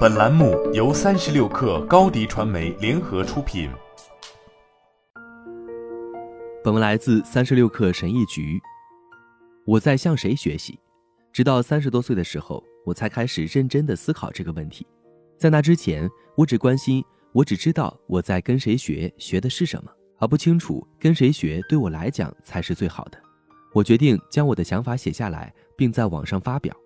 本栏目由三十六氪高低传媒联合出品。本文来自三十六氪神译局。我在向谁学习？直到三十多岁的时候，我才开始认真的思考这个问题。在那之前，我只关心，我只知道我在跟谁学，学的是什么，而不清楚跟谁学对我来讲才是最好的。我决定将我的想法写下来，并在网上发表。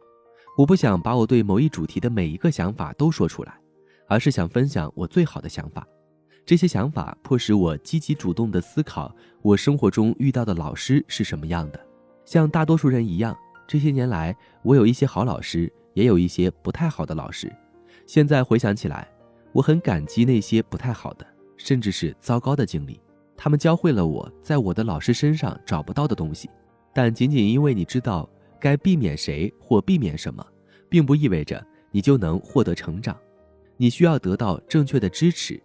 我不想把我对某一主题的每一个想法都说出来，而是想分享我最好的想法。这些想法迫使我积极主动地思考我生活中遇到的老师是什么样的。像大多数人一样，这些年来我有一些好老师，也有一些不太好的老师。现在回想起来，我很感激那些不太好的，甚至是糟糕的经历。他们教会了我在我的老师身上找不到的东西。但仅仅因为你知道该避免谁或避免什么，并不意味着你就能获得成长。你需要得到正确的支持。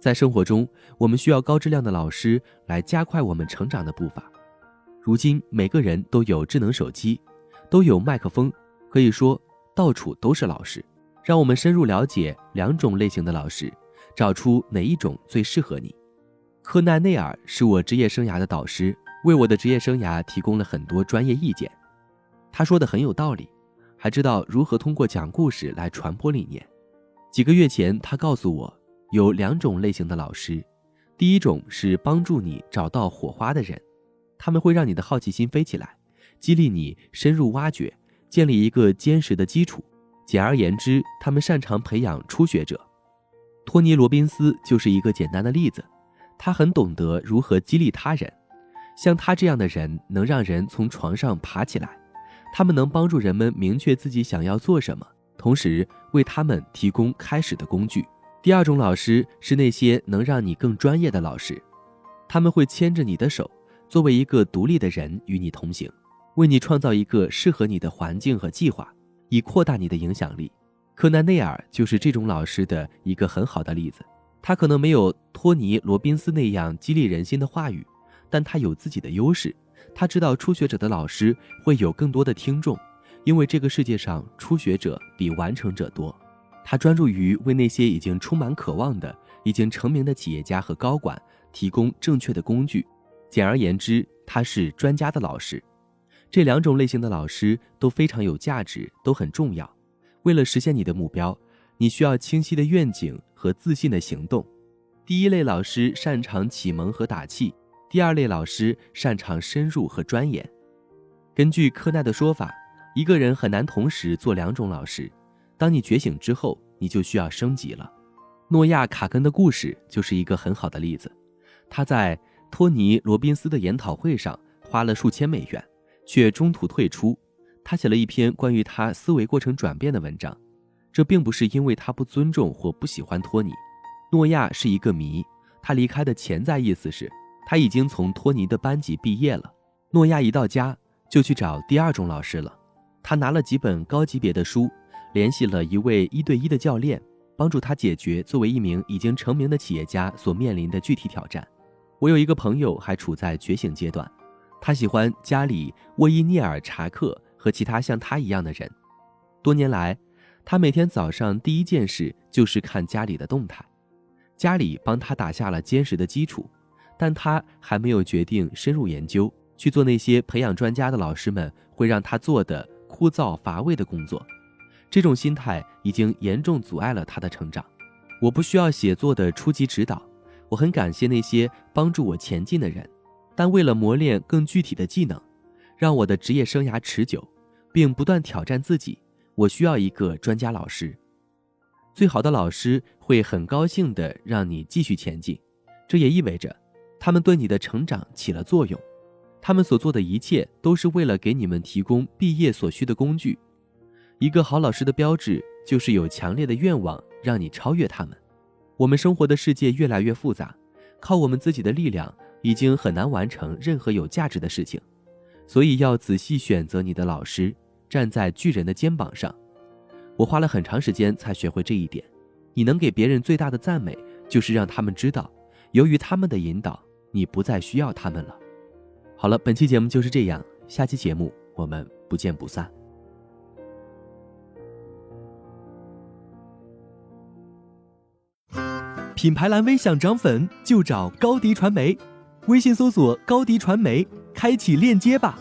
在生活中，我们需要高质量的老师来加快我们成长的步伐。如今，每个人都有智能手机，都有麦克风，可以说到处都是老师。让我们深入了解两种类型的老师，找出哪一种最适合你。科奈内尔是我职业生涯的导师，为我的职业生涯提供了很多专业意见。他说的很有道理，还知道如何通过讲故事来传播理念。几个月前，他告诉我有两种类型的老师，第一种是帮助你找到火花的人。他们会让你的好奇心飞起来，激励你深入挖掘，建立一个坚实的基础。简而言之，他们擅长培养初学者。托尼·罗宾斯就是一个简单的例子。他很懂得如何激励他人，像他这样的人能让人从床上爬起来。他们能帮助人们明确自己想要做什么，同时为他们提供开始的工具。第二种老师是那些能让你更专业的老师，他们会牵着你的手。作为一个独立的人与你同行，为你创造一个适合你的环境和计划，以扩大你的影响力。柯南内尔就是这种老师的一个很好的例子。他可能没有托尼·罗宾斯那样激励人心的话语，但他有自己的优势。他知道初学者的老师会有更多的听众，因为这个世界上初学者比完成者多。他专注于为那些已经充满渴望的、已经成名的企业家和高管提供正确的工具。简而言之，他是专家的老师。这两种类型的老师都非常有价值，都很重要。为了实现你的目标，你需要清晰的愿景和自信的行动。第一类老师擅长启蒙和打气，第二类老师擅长深入和钻研。根据柯奈的说法，一个人很难同时做两种老师。当你觉醒之后，你就需要升级了。诺亚·卡根的故事就是一个很好的例子。他在托尼·罗宾斯的研讨会上花了数千美元，却中途退出。他写了一篇关于他思维过程转变的文章。这并不是因为他不尊重或不喜欢托尼。诺亚是一个谜。他离开的潜在意思是，他已经从托尼的班级毕业了。诺亚一到家就去找第二种老师了。他拿了几本高级别的书，联系了一位一对一的教练，帮助他解决作为一名已经成名的企业家所面临的具体挑战。我有一个朋友还处在觉醒阶段，他喜欢加里·沃伊涅尔查克和其他像他一样的人。多年来，他每天早上第一件事就是看家里的动态。家里帮他打下了坚实的基础，但他还没有决定深入研究去做那些培养专家的老师们会让他做的枯燥乏味的工作。这种心态已经严重阻碍了他的成长。我不需要写作的初级指导。我很感谢那些帮助我前进的人，但为了磨练更具体的技能，让我的职业生涯持久，并不断挑战自己，我需要一个专家老师。最好的老师会很高兴地让你继续前进，这也意味着他们对你的成长起了作用。他们所做的一切都是为了给你们提供毕业所需的工具。一个好老师的标志就是有强烈的愿望让你超越他们。我们生活的世界越来越复杂，靠我们自己的力量已经很难完成任何有价值的事情，所以要仔细选择你的老师，站在巨人的肩膀上。我花了很长时间才学会这一点。你能给别人最大的赞美，就是让他们知道，由于他们的引导，你不再需要他们了。好了，本期节目就是这样，下期节目我们不见不散。品牌蓝微想涨粉就找高迪传媒，微信搜索高迪传媒，开启链接吧。